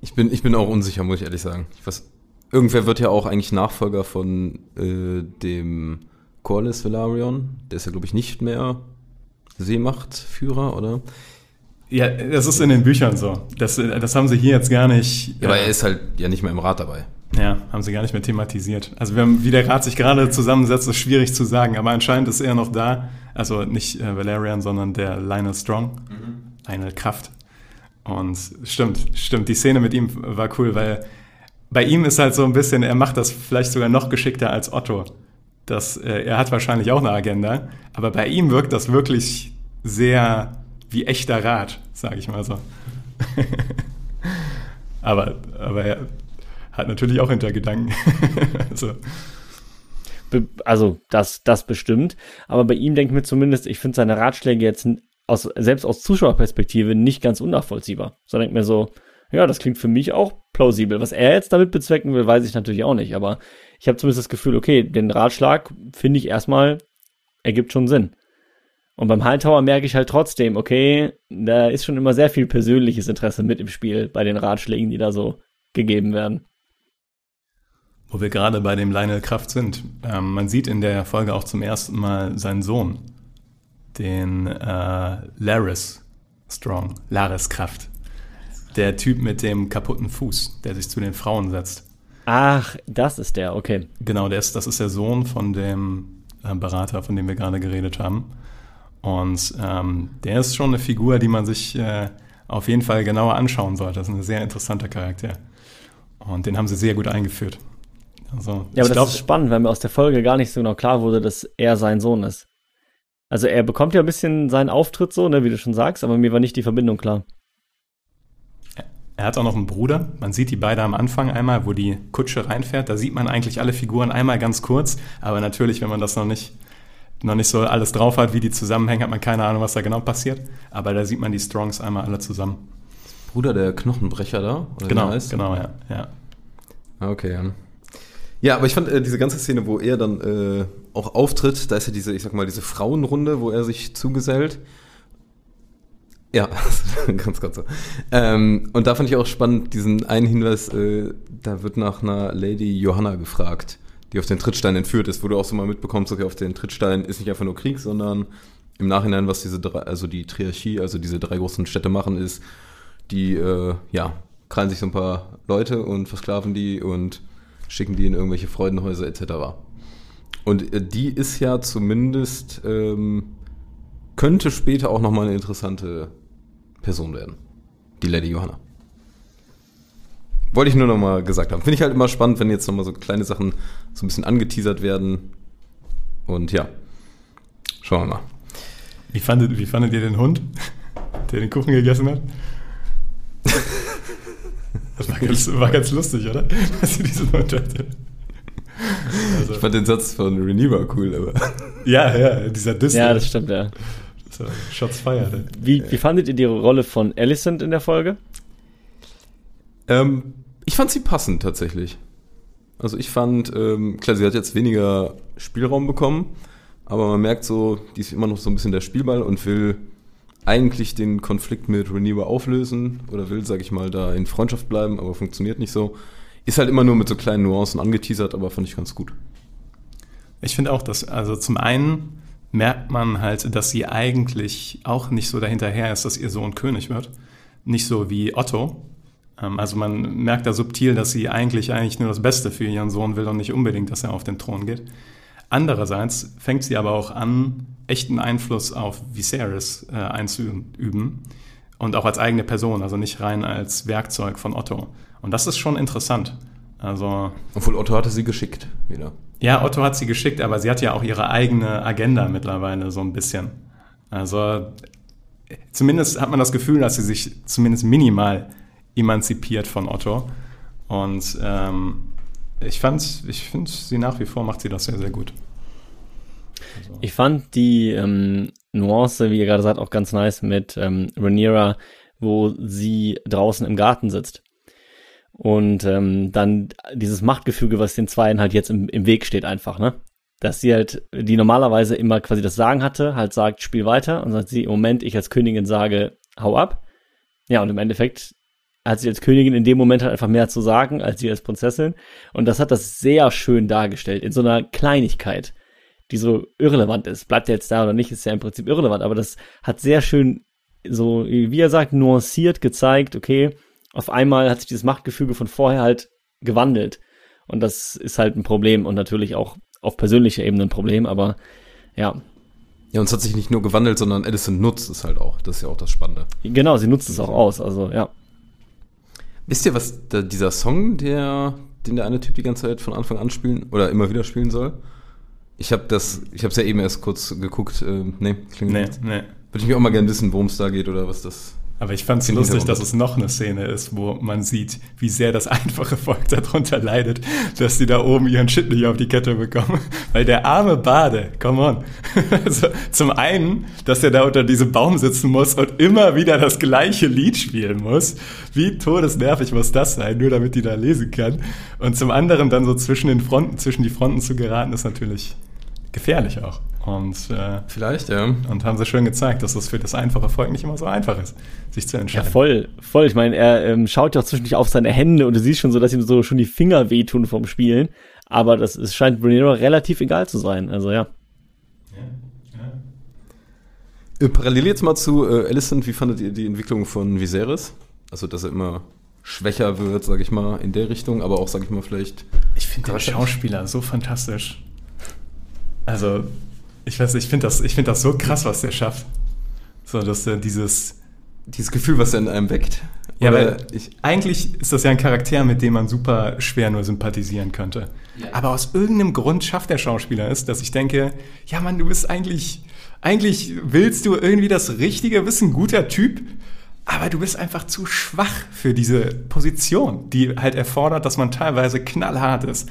Ich bin, ich bin auch unsicher, muss ich ehrlich sagen. Ich weiß, irgendwer wird ja auch eigentlich Nachfolger von äh, dem Corlys Velaryon. Der ist ja, glaube ich, nicht mehr Seemachtführer, oder? Ja, das ist in den Büchern so. Das, das haben sie hier jetzt gar nicht. Ja, aber äh, er ist halt ja nicht mehr im Rat dabei. Ja, haben sie gar nicht mehr thematisiert. Also wir haben, wie der Rat sich gerade zusammensetzt, ist schwierig zu sagen, aber anscheinend ist er noch da. Also nicht äh, Valerian, sondern der Lionel Strong, Lionel Kraft. Und stimmt, stimmt, die Szene mit ihm war cool, weil bei ihm ist halt so ein bisschen, er macht das vielleicht sogar noch geschickter als Otto. Das, äh, er hat wahrscheinlich auch eine Agenda, aber bei ihm wirkt das wirklich sehr wie echter Rat, sage ich mal so. aber, aber er hat natürlich auch Hintergedanken. also, also das, das bestimmt. Aber bei ihm denke ich mir zumindest, ich finde seine Ratschläge jetzt aus, selbst aus Zuschauerperspektive nicht ganz unnachvollziehbar. So denke mir so, ja, das klingt für mich auch plausibel. Was er jetzt damit bezwecken will, weiß ich natürlich auch nicht. Aber ich habe zumindest das Gefühl, okay, den Ratschlag finde ich erstmal, ergibt schon Sinn. Und beim Hightower merke ich halt trotzdem, okay, da ist schon immer sehr viel persönliches Interesse mit im Spiel bei den Ratschlägen, die da so gegeben werden. Wo wir gerade bei dem Lionel Kraft sind. Ähm, man sieht in der Folge auch zum ersten Mal seinen Sohn, den äh, Laris Strong, Laris Kraft. Der Typ mit dem kaputten Fuß, der sich zu den Frauen setzt. Ach, das ist der, okay. Genau, der ist, das ist der Sohn von dem äh, Berater, von dem wir gerade geredet haben. Und ähm, der ist schon eine Figur, die man sich äh, auf jeden Fall genauer anschauen sollte. Das ist ein sehr interessanter Charakter. Und den haben sie sehr gut eingeführt. Also, Ja, aber ich das glaub, ist spannend, weil mir aus der Folge gar nicht so genau klar wurde, dass er sein Sohn ist. Also er bekommt ja ein bisschen seinen Auftritt so, ne, wie du schon sagst, aber mir war nicht die Verbindung klar. Er hat auch noch einen Bruder. Man sieht die beide am Anfang einmal, wo die Kutsche reinfährt. Da sieht man eigentlich alle Figuren einmal ganz kurz. Aber natürlich, wenn man das noch nicht, noch nicht so alles drauf hat, wie die zusammenhängen, hat man keine Ahnung, was da genau passiert. Aber da sieht man die Strongs einmal alle zusammen. Bruder der Knochenbrecher da? Genau, genau, ja. ja. Ah, Okay, ja. Ja, aber ich fand äh, diese ganze Szene, wo er dann äh, auch auftritt, da ist ja diese, ich sag mal, diese Frauenrunde, wo er sich zugesellt. Ja, ganz, ganz so. Ähm, und da fand ich auch spannend diesen einen Hinweis, äh, da wird nach einer Lady Johanna gefragt, die auf den Trittstein entführt ist, wo du auch so mal mitbekommst, okay, auf den Trittstein ist nicht einfach nur Krieg, sondern im Nachhinein, was diese drei, also die Triarchie, also diese drei großen Städte machen, ist, die, äh, ja, krallen sich so ein paar Leute und versklaven die und schicken die in irgendwelche Freudenhäuser etc. Und äh, die ist ja zumindest, ähm, könnte später auch nochmal eine interessante Person werden. Die Lady Johanna. wollte ich nur noch mal gesagt haben. Finde ich halt immer spannend, wenn jetzt noch mal so kleine Sachen so ein bisschen angeteasert werden. Und ja, schauen wir mal. Wie fandet, wie fandet ihr den Hund, der den Kuchen gegessen hat? Das war ganz, war ganz lustig, oder? Dass ihr diesen Hund hatte. Also, Ich fand den Satz von Rhaenyra cool, aber ja, ja, dieser Diss. Ja, das stimmt, ja. Shots fired. ey. Wie, wie fandet ihr die Rolle von Alicent in der Folge? ähm, ich fand sie passend tatsächlich. Also ich fand, ähm, klar, sie hat jetzt weniger Spielraum bekommen, aber man merkt so, die ist immer noch so ein bisschen der Spielball und will eigentlich den Konflikt mit Rhaenyra auflösen oder will, sag ich mal, da in Freundschaft bleiben, aber funktioniert nicht so. Ist halt immer nur mit so kleinen Nuancen angeteasert, aber fand ich ganz gut. Ich finde auch, dass, also zum einen merkt man halt, dass sie eigentlich auch nicht so dahinterher ist, dass ihr Sohn König wird. Nicht so wie Otto. Ähm, Also man merkt da subtil, dass sie eigentlich eigentlich nur das Beste für ihren Sohn will und nicht unbedingt, dass er auf den Thron geht. Andererseits fängt sie aber auch an, echten Einfluss auf Viserys äh, einzuüben und auch als eigene Person, also nicht rein als Werkzeug von Otto. Und das ist schon interessant. Also Obwohl Otto hatte sie geschickt wieder. ja, Otto hat sie geschickt, aber sie hat ja auch ihre eigene Agenda mittlerweile so ein bisschen. Also zumindest hat man das Gefühl, dass sie sich zumindest minimal emanzipiert von Otto. Und ähm, ich fand, ich finde sie nach wie vor macht sie das sehr, sehr gut. Ich fand die ähm, Nuance, wie ihr gerade sagt, auch ganz nice mit ähm, Rhaenyra, wo sie draußen im Garten sitzt. Und ähm, dann dieses Machtgefüge, was den Zweien halt jetzt im, im Weg steht, einfach, ne? Dass sie halt, die normalerweise immer quasi das Sagen hatte, halt sagt, spiel weiter. Und sagt sie, im Moment, ich als Königin sage, hau ab. Ja, und im Endeffekt hat sie als Königin in dem Moment halt einfach mehr zu sagen, als sie als Prinzessin. Und das hat das sehr schön dargestellt, in so einer Kleinigkeit, die so irrelevant ist. Bleibt er jetzt da oder nicht, ist ja im Prinzip irrelevant, aber das hat sehr schön, so, wie er sagt, nuanciert gezeigt, okay, auf einmal hat sich dieses Machtgefüge von vorher halt gewandelt. Und das ist halt ein Problem und natürlich auch auf persönlicher Ebene ein Problem, aber ja, Ja, und es hat sich nicht nur gewandelt, sondern Edison nutzt es halt auch. Das ist ja auch das Spannende. genau, sie nutzt es auch aus, also ja. Wisst ihr, was da, dieser Song, der, den der eine Typ die ganze Zeit von Anfang an spielen oder immer wieder spielen soll? Ich habe das, ich habe es ja eben erst kurz geguckt. Ähm, nee, klingt Nee, nicht. nee. Würde ich mir auch mal gerne wissen, worum es da geht oder was das. Aber ich fand es lustig, dass es noch eine Szene ist, wo man sieht, wie sehr das einfache Volk darunter leidet, dass die da oben ihren Shit nicht auf die Kette bekommen. Weil der arme Bade, come on. Also, zum einen, dass er da unter diesem Baum sitzen muss und immer wieder das gleiche Lied spielen muss. Wie todesnervig muss das sein, nur damit die da lesen kann. Und zum anderen dann so zwischen den Fronten, zwischen die Fronten zu geraten, ist natürlich gefährlich auch. Und äh, Vielleicht, ja. und haben sie schön gezeigt, dass das für das einfache Volk nicht immer so einfach ist, sich zu Ja, entscheiden. voll, voll. Ich meine, er ähm, schaut ja auch zwischendurch auf seine Hände und du siehst schon so, dass ihm so schon die Finger wehtun vom Spielen. Aber das es scheint Brunero relativ egal zu sein. Also ja. Äh, Parallel jetzt mal zu äh, Alicent, wie fandet ihr die Entwicklung von Viserys? Also, dass er immer schwächer wird, sag ich mal, in der Richtung, aber auch, sag ich mal, vielleicht. Ich finde den Schauspieler so fantastisch. Also, ich weiß nicht, ich finde das, ich find das so krass, was der schafft. So, dass er dieses. Dieses Gefühl, was er in einem weckt. Ja, Oder weil ich, eigentlich ist das ja ein Charakter, mit dem man super schwer nur sympathisieren könnte. Aber aus irgendeinem Grund schafft der Schauspieler es, dass ich denke, ja Mann, du bist eigentlich, eigentlich willst du irgendwie das Richtige, bist ein guter Typ, aber du bist einfach zu schwach für diese Position, die halt erfordert, dass man teilweise knallhart ist.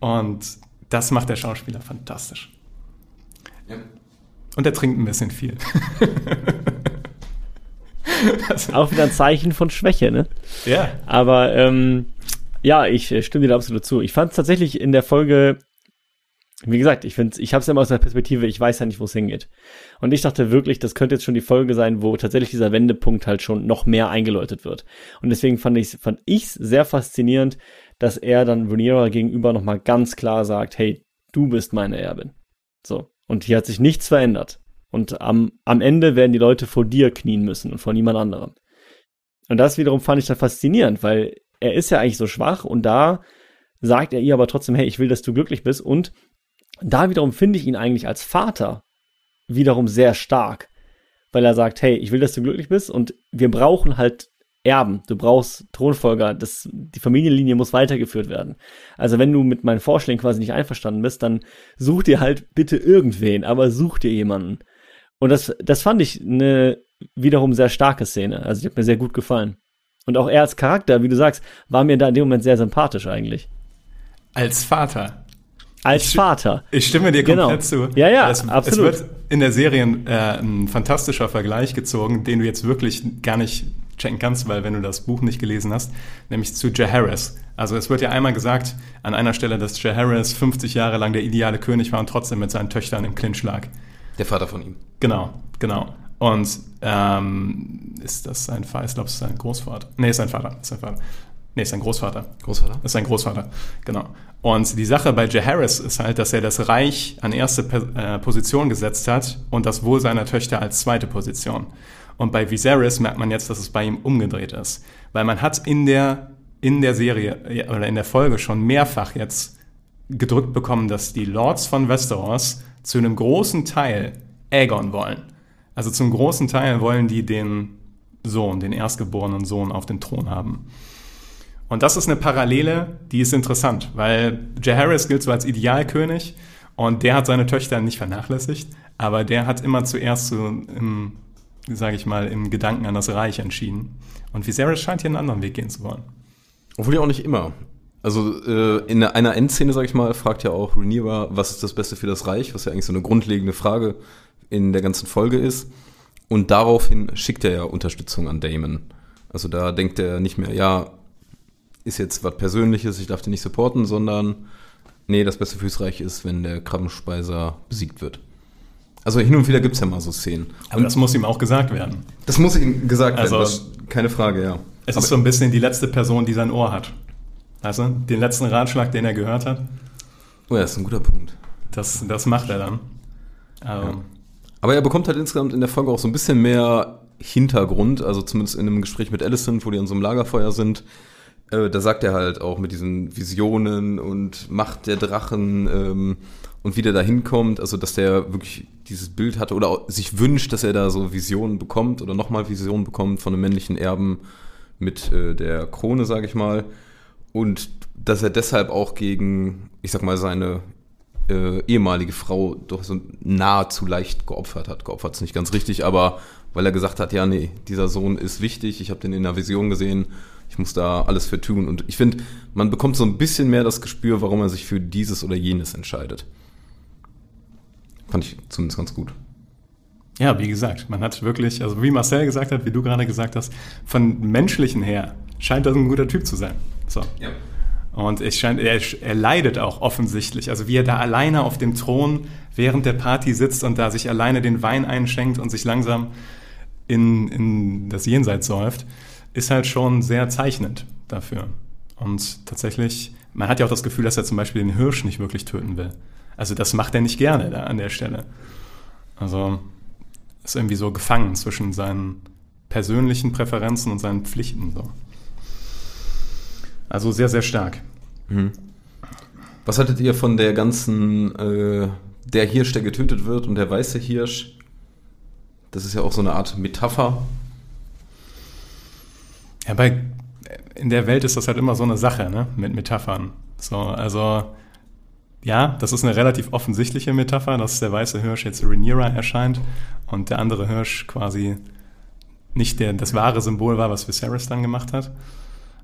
Und das macht der Schauspieler fantastisch. Und er trinkt ein bisschen viel. Auch wieder ein Zeichen von Schwäche, ne? ja. Aber ähm, ja, ich äh, stimme dir da absolut zu. Ich fand es tatsächlich in der Folge, wie gesagt, ich finde, ich habe es ja immer aus der Perspektive, ich weiß ja nicht, wo es hingeht. Und ich dachte wirklich, das könnte jetzt schon die Folge sein, wo tatsächlich dieser Wendepunkt halt schon noch mehr eingeläutet wird. Und deswegen fand ich fand ich's sehr faszinierend, dass er dann Rhaenyra gegenüber nochmal ganz klar sagt, hey, du bist meine Erbin. So. Und hier hat sich nichts verändert. Und am, am Ende werden die Leute vor dir knien müssen und vor niemand anderem. Und das wiederum fand ich dann faszinierend, weil er ist ja eigentlich so schwach und da sagt er ihr aber trotzdem, hey, ich will, dass du glücklich bist. Und da wiederum finde ich ihn eigentlich als Vater wiederum sehr stark, weil er sagt, hey, ich will, dass du glücklich bist und wir brauchen halt Erben, du brauchst Thronfolger, das, die Familienlinie muss weitergeführt werden. Also wenn du mit meinen Vorschlägen quasi nicht einverstanden bist, dann such dir halt bitte irgendwen, aber such dir jemanden. Und das, das fand ich eine wiederum sehr starke Szene. Also die hat mir sehr gut gefallen. Und auch er als Charakter, wie du sagst, war mir da in dem Moment sehr sympathisch eigentlich. Als Vater. Als Ich- Vater. Ich stimme dir Genau. komplett zu. Ja, ja, es, absolut. Es wird in der Serie äh, ein fantastischer Vergleich gezogen, den du jetzt wirklich gar nicht checken kannst, weil wenn du das Buch nicht gelesen hast, nämlich zu Jaehaerys. Also es wird ja einmal gesagt an einer Stelle, dass Jaehaerys 50 Jahre lang der ideale König war und trotzdem mit seinen Töchtern im Clinch lag. Der Vater von ihm. Genau, genau. Und ähm, ist das sein Vater? Ich glaube, es ist sein Großvater. Nee, ist sein Vater. Ist sein Vater. Nee, ist sein Großvater. Großvater? Das ist sein Großvater, genau. Und die Sache bei Jaehaerys ist halt, dass er das Reich an erste äh, Position gesetzt hat und das Wohl seiner Töchter als zweite Position. Und bei Viserys merkt man jetzt, dass es bei ihm umgedreht ist. Weil man hat in der, in der Serie oder in der Folge schon mehrfach jetzt gedrückt bekommen, dass die Lords von Westeros zu einem großen Teil Aegon wollen. Also zum großen Teil wollen die den Sohn, den erstgeborenen Sohn auf dem Thron haben. Und das ist eine Parallele, die ist interessant, weil Jaehaerys gilt so als Idealkönig und der hat seine Töchter nicht vernachlässigt, aber der hat immer zuerst so im, sage ich mal, im Gedanken an das Reich entschieden. Und Viserys scheint hier einen anderen Weg gehen zu wollen. Obwohl ja auch nicht immer. Also äh, in einer Endszene, sag ich mal, fragt ja auch Rhaenyra, was ist das Beste für das Reich, was ja eigentlich so eine grundlegende Frage in der ganzen Folge ist. Und daraufhin schickt er ja Unterstützung an Damon. Also da denkt er nicht mehr, ja, ist jetzt was Persönliches, ich darf den nicht supporten, sondern nee, das Beste fürs Reich ist, wenn der Krabbenspeiser besiegt wird. Also hin und wieder gibt's ja mal so Szenen. Aber das muss ihm auch gesagt werden. Das muss ihm gesagt Also- werden, das, keine Frage, ja. Es ist so ein bisschen die letzte Person, die sein Ohr hat. Weißt du? Den letzten Ratschlag, den er gehört hat, Oh ja, das ist ein guter Punkt. das, das macht er dann. Also, Aber er bekommt halt insgesamt in der Folge auch so ein bisschen mehr Hintergrund, also zumindest in einem Gespräch mit Alicent, wo die an so einem Lagerfeuer sind. Äh, da sagt er halt auch mit diesen Visionen und Macht der Drachen ähm, und wie der da hinkommt, also dass der wirklich dieses Bild hatte oder sich wünscht, dass er da so Visionen bekommt oder nochmal Visionen bekommt von einem männlichen Erben mit äh, der Krone, sage ich mal. Und dass er deshalb auch gegen, ich sag mal, seine äh, ehemalige Frau doch so nahezu leicht geopfert hat. Geopfert ist nicht ganz richtig, aber weil er gesagt hat, ja, nee, dieser Sohn ist wichtig, ich habe den in der Vision gesehen, ich muss da alles für tun. Und ich finde, man bekommt so ein bisschen mehr das Gespür, warum er sich für dieses oder jenes entscheidet. Fand ich zumindest ganz gut. Ja, wie gesagt, man hat wirklich, also wie Marcel gesagt hat, wie du gerade gesagt hast, von menschlichen her scheint das ein guter Typ zu sein. So. Ja. Und es scheint, er, er leidet auch offensichtlich. Also wie er da alleine auf dem Thron während der Party sitzt und da sich alleine den Wein einschenkt und sich langsam in, in das Jenseits säuft, ist halt schon sehr zeichnend dafür. Und tatsächlich, man hat ja auch das Gefühl, dass er zum Beispiel den Hirsch nicht wirklich töten will. Also das macht er nicht gerne da an der Stelle. Also ist irgendwie so gefangen zwischen seinen persönlichen Präferenzen und seinen Pflichten. So. Also sehr, sehr stark. Was haltet ihr von der ganzen, äh, der Hirsch, der getötet wird und der weiße Hirsch? Das ist ja auch so eine Art Metapher. Ja, bei, in der Welt ist das halt immer so eine Sache, ne? Mit Metaphern. So, also, ja, das ist eine relativ offensichtliche Metapher, dass der weiße Hirsch jetzt Rhaenyra erscheint und der andere Hirsch quasi nicht der, das wahre Symbol war, was Viserys dann gemacht hat.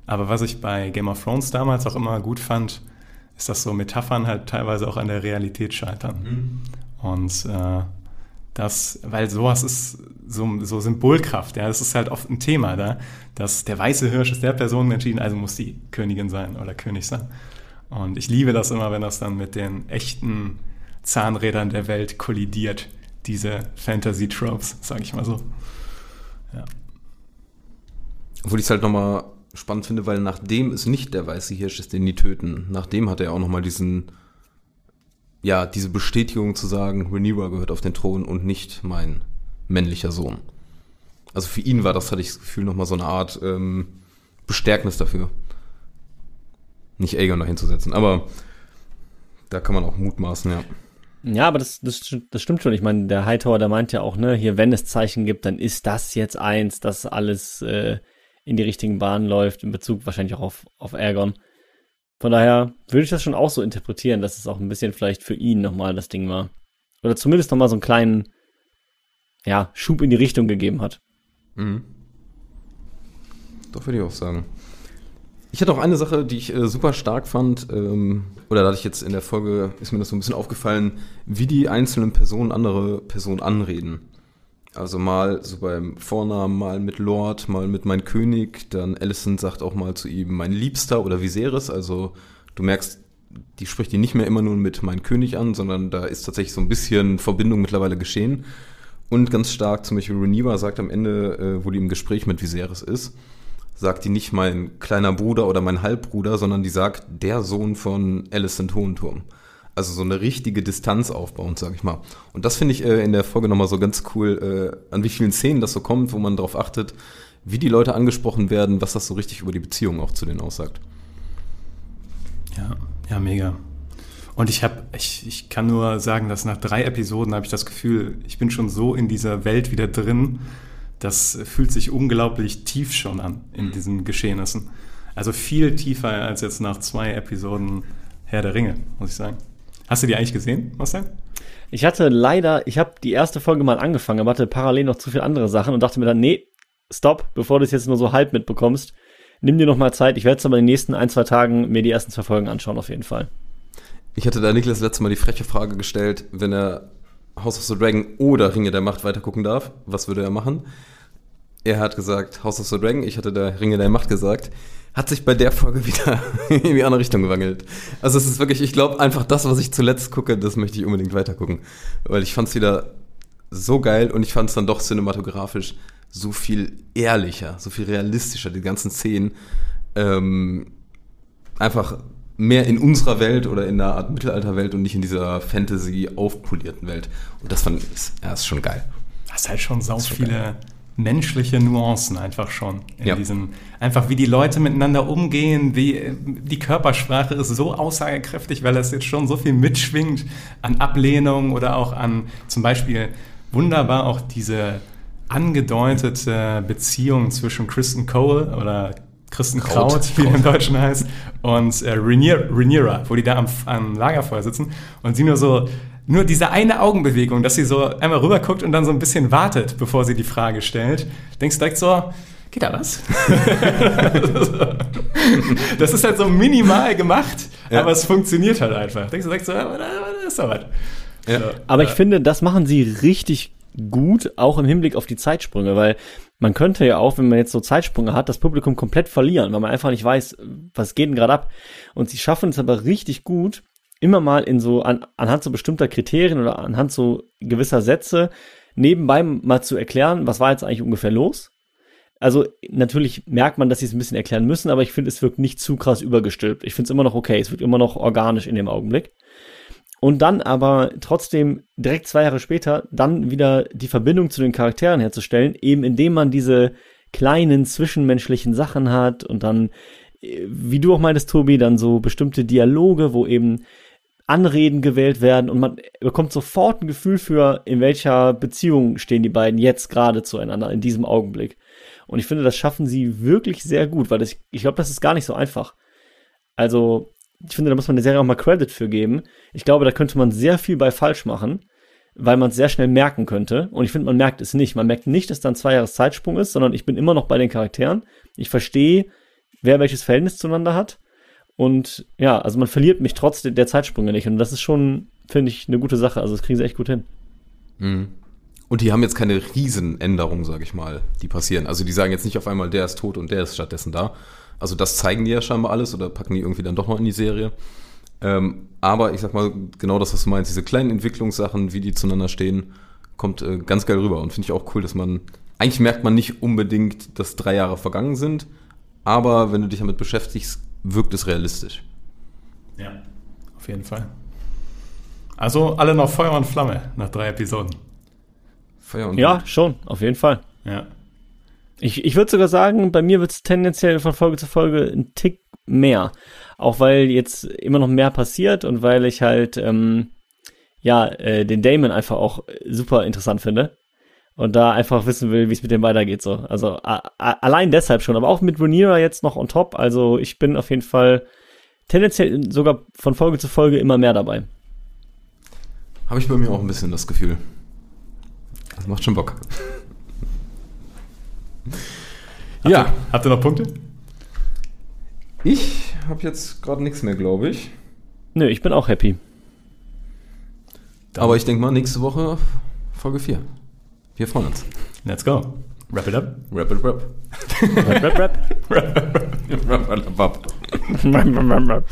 Aber was ich bei Game of Thrones damals auch immer gut fand, ist, dass so Metaphern halt teilweise auch an der Realität scheitern. Und äh, das, weil sowas ist so, so Symbolkraft, ja, das ist halt oft ein Thema da, dass der weiße Hirsch ist der Person entschieden, also muss die Königin sein oder König sein. Und ich liebe das immer, wenn das dann mit den echten Zahnrädern der Welt kollidiert, diese Fantasy-Tropes, sag ich mal so. Ja. Obwohl ich es halt nochmal spannend finde, weil nachdem es nicht der weiße Hirsch ist, den die töten, nachdem hat er auch nochmal diesen, ja, diese Bestätigung zu sagen, Rhaenyra gehört auf den Thron und nicht mein männlicher Sohn. Also für ihn war das, hatte ich das Gefühl, nochmal so eine Art ähm, Bestärknis dafür. Nicht Aegon dahin zu setzen, aber da kann man auch mutmaßen, ja. Ja, aber das, das, das stimmt schon. Ich meine, der Hightower, der meint ja auch, ne, hier, wenn es Zeichen gibt, dann ist das jetzt eins, das alles äh, in die richtigen Bahnen läuft, in Bezug wahrscheinlich auch auf, auf Ergon. Von daher würde ich das schon auch so interpretieren, dass es auch ein bisschen vielleicht für ihn nochmal das Ding war. Oder zumindest nochmal so einen kleinen, ja, Schub in die Richtung gegeben hat. Mhm. Doch, würde ich auch sagen. Ich hatte auch eine Sache, die ich äh, super stark fand, ähm, oder da hatte ich jetzt in der Folge, ist mir das so ein bisschen aufgefallen, wie die einzelnen Personen andere Personen anreden. Also mal so beim Vornamen, mal mit Lord, mal mit mein König, dann Allison sagt auch mal zu ihm mein Liebster oder Viserys, also du merkst, die spricht ihn nicht mehr immer nur mit mein König an, sondern da ist tatsächlich so ein bisschen Verbindung mittlerweile geschehen. Und ganz stark, zum Beispiel Reniva sagt am Ende, äh, wo die im Gespräch mit Viserys ist, sagt die nicht mein kleiner Bruder oder mein Halbbruder, sondern die sagt der Sohn von Alicent Hohenturm. Also so eine richtige Distanz aufbauen, sag ich mal. Und das finde ich äh, in der Folge nochmal so ganz cool, äh, an wie vielen Szenen das so kommt, wo man darauf achtet, wie die Leute angesprochen werden, was das so richtig über die Beziehung auch zu denen aussagt. Ja, ja, mega. Und ich habe, ich, ich kann nur sagen, dass nach drei Episoden habe ich das Gefühl, ich bin schon so in dieser Welt wieder drin. Das fühlt sich unglaublich tief schon an in diesen Geschehnissen. Also viel tiefer als jetzt nach zwei Episoden Herr der Ringe, muss ich sagen. Hast du die eigentlich gesehen, Marcel? Ich hatte leider, ich habe die erste Folge mal angefangen, aber hatte parallel noch zu viele andere Sachen und dachte mir dann, nee, stopp, bevor du es jetzt nur so halb mitbekommst, nimm dir noch mal Zeit. Ich werde es aber in den nächsten ein, zwei Tagen mir die ersten zwei Folgen anschauen, auf jeden Fall. Ich hatte da Niklas letztes Mal die freche Frage gestellt, wenn er House of the Dragon oder Ringe der Macht weitergucken darf, was würde er machen? Er hat gesagt House of the Dragon, ich hatte da Ringe der Macht gesagt. Hat sich bei der Folge wieder in die andere Richtung gewandelt. Also es ist wirklich, ich glaube einfach das, was ich zuletzt gucke, das möchte ich unbedingt weitergucken. Weil ich fand es wieder so geil und ich fand es dann doch cinematografisch so viel ehrlicher, so viel realistischer, die ganzen Szenen. Ähm, einfach mehr in unserer Welt oder in einer Art Mittelalterwelt und nicht in dieser Fantasy aufpolierten Welt. Und das fand ich, ja, ist schon geil. Das ist halt schon sau viele geil. menschliche Nuancen einfach schon in Ja. diesem, einfach wie die Leute miteinander umgehen, wie die Körpersprache ist so aussagekräftig, weil das jetzt schon so viel mitschwingt an Ablehnung oder auch an zum Beispiel wunderbar auch diese angedeutete Beziehung zwischen Kristen Cole oder Kristen Kraut, Kraut. wie er im Deutschen heißt, und äh, Rhaenyra, Rhaenyra, wo die da am, am Lagerfeuer sitzen und sie nur so, nur diese eine Augenbewegung, dass sie so einmal rüber guckt und dann so ein bisschen wartet, bevor sie die Frage stellt, denkst direkt so, geht da was? das ist halt so minimal gemacht, Ja. aber es funktioniert halt einfach. Denkst du direkt so, ja, das ist doch was. Ja. So, Aber ich finde, das machen sie richtig gut, auch im Hinblick auf die Zeitsprünge, weil man könnte ja auch, wenn man jetzt so Zeitsprünge hat, das Publikum komplett verlieren, weil man einfach nicht weiß, was geht denn gerade ab. Und sie schaffen es aber richtig gut, immer mal in so, an, anhand so bestimmter Kriterien oder anhand so gewisser Sätze nebenbei mal zu erklären, was war jetzt eigentlich ungefähr los. Also natürlich merkt man, dass sie es ein bisschen erklären müssen, aber ich finde, es wirkt nicht zu krass übergestülpt. Ich finde es immer noch okay, es wirkt immer noch organisch in dem Augenblick. Und dann aber trotzdem direkt zwei Jahre später dann wieder die Verbindung zu den Charakteren herzustellen, eben indem man diese kleinen zwischenmenschlichen Sachen hat und dann, äh, wie du auch meintest, Tobi, dann so bestimmte Dialoge, wo eben Anreden gewählt werden und man bekommt sofort ein Gefühl für, in welcher Beziehung stehen die beiden jetzt gerade zueinander in diesem Augenblick. Und ich finde, das schaffen sie wirklich sehr gut, weil das, ich glaube, das ist gar nicht so einfach. Also, ich finde, da muss man der Serie auch mal Credit für geben. Ich glaube, da könnte man sehr viel bei falsch machen, weil man es sehr schnell merken könnte. Und ich finde, man merkt es nicht. Man merkt nicht, dass da ein zwei Jahres Zeitsprung ist, sondern ich bin immer noch bei den Charakteren. Ich verstehe, wer welches Verhältnis zueinander hat. Und ja, also man verliert mich trotz der, Zeitsprünge nicht. Und das ist schon, finde ich, eine gute Sache. Also das kriegen sie echt gut hin. Mhm. Und die haben jetzt keine Riesenänderungen, sage ich mal, die passieren. Also die sagen jetzt nicht auf einmal, der ist tot und der ist stattdessen da. Also das zeigen die ja scheinbar alles oder packen die irgendwie dann doch noch in die Serie. Ähm, aber ich sag mal, genau das, was du meinst, diese kleinen Entwicklungssachen, wie die zueinander stehen, kommt äh, ganz geil rüber. Und finde ich auch cool, dass man, eigentlich merkt man nicht unbedingt, dass drei Jahre vergangen sind, aber wenn du dich damit beschäftigst, wirkt es realistisch. Ja, auf jeden Fall. Also alle noch Feuer und Flamme nach drei Episoden. Feuer und Ja, Blut. schon, auf jeden Fall. Ja. Ich, ich würde sogar sagen, bei mir wird es tendenziell von Folge zu Folge ein Tick mehr. Auch weil jetzt immer noch mehr passiert und weil ich halt, ähm, ja, äh, den Damon einfach auch super interessant finde. und da einfach wissen will, wie es mit dem weitergeht. So. Also allein deshalb schon, aber auch mit Rhaenyra jetzt noch on top. Also ich bin auf jeden Fall tendenziell sogar von Folge zu Folge immer mehr dabei. Habe ich bei mir auch ein bisschen das Gefühl. Das macht schon Bock. Ja, Habt ihr noch Punkte? ich habe jetzt gerade nichts mehr, glaube ich. Nö, ich bin auch happy. Aber ich denke mal, nächste Woche Folge 4. Wir freuen uns. Let's go. Wrap it up. Rap it rap. Rap, rap, rap. rap, rap, rap. rap, rap, rap.